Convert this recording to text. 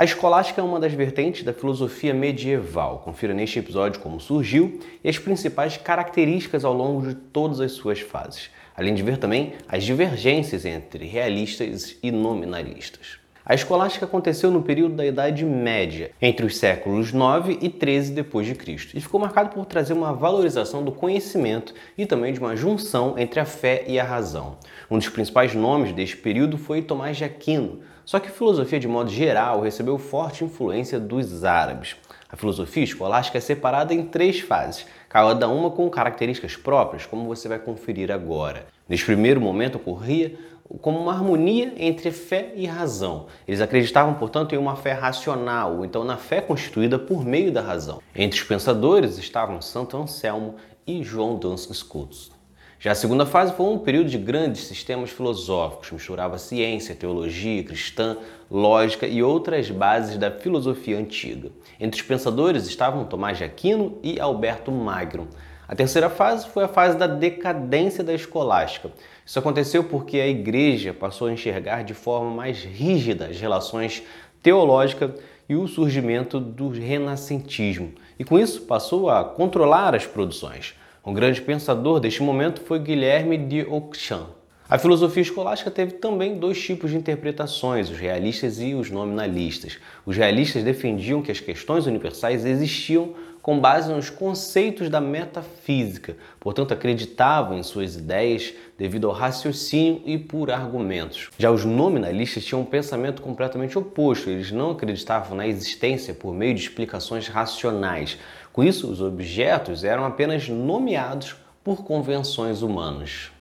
A escolástica é uma das vertentes da filosofia medieval. Confira neste episódio como surgiu e as principais características ao longo de todas as suas fases, além de ver também as divergências entre realistas e nominalistas. A escolástica aconteceu no período da Idade Média, entre os séculos 9 e 13 depois de Cristo, e ficou marcado por trazer uma valorização do conhecimento e também de uma junção entre a fé e a razão. Um dos principais nomes deste período foi Tomás de Aquino, só que a filosofia de modo geral recebeu forte influência dos árabes. A filosofia escolástica é separada em três fases, cada uma com características próprias, como você vai conferir agora. Neste primeiro momento ocorria como uma harmonia entre fé e razão. Eles acreditavam, portanto, em uma fé racional, então na fé constituída por meio da razão. Entre os pensadores estavam Santo Anselmo e João Duns Scotus. Já a segunda fase foi um período de grandes sistemas filosóficos, misturava ciência, teologia cristã, lógica e outras bases da filosofia antiga. Entre os pensadores estavam Tomás de Aquino e Alberto Magno. A terceira fase foi a fase da decadência da escolástica. Isso aconteceu porque a igreja passou a enxergar de forma mais rígida as relações teológicas e o surgimento do renascentismo, e com isso passou a controlar as produções. Um grande pensador deste momento foi Guilherme de Auchamp. A filosofia escolástica teve também dois tipos de interpretações, os realistas e os nominalistas. Os realistas defendiam que as questões universais existiam com base nos conceitos da metafísica, portanto acreditavam em suas ideias devido ao raciocínio e por argumentos. Já os nominalistas tinham um pensamento completamente oposto, eles não acreditavam na existência por meio de explicações racionais. Com isso, os objetos eram apenas nomeados por convenções humanas.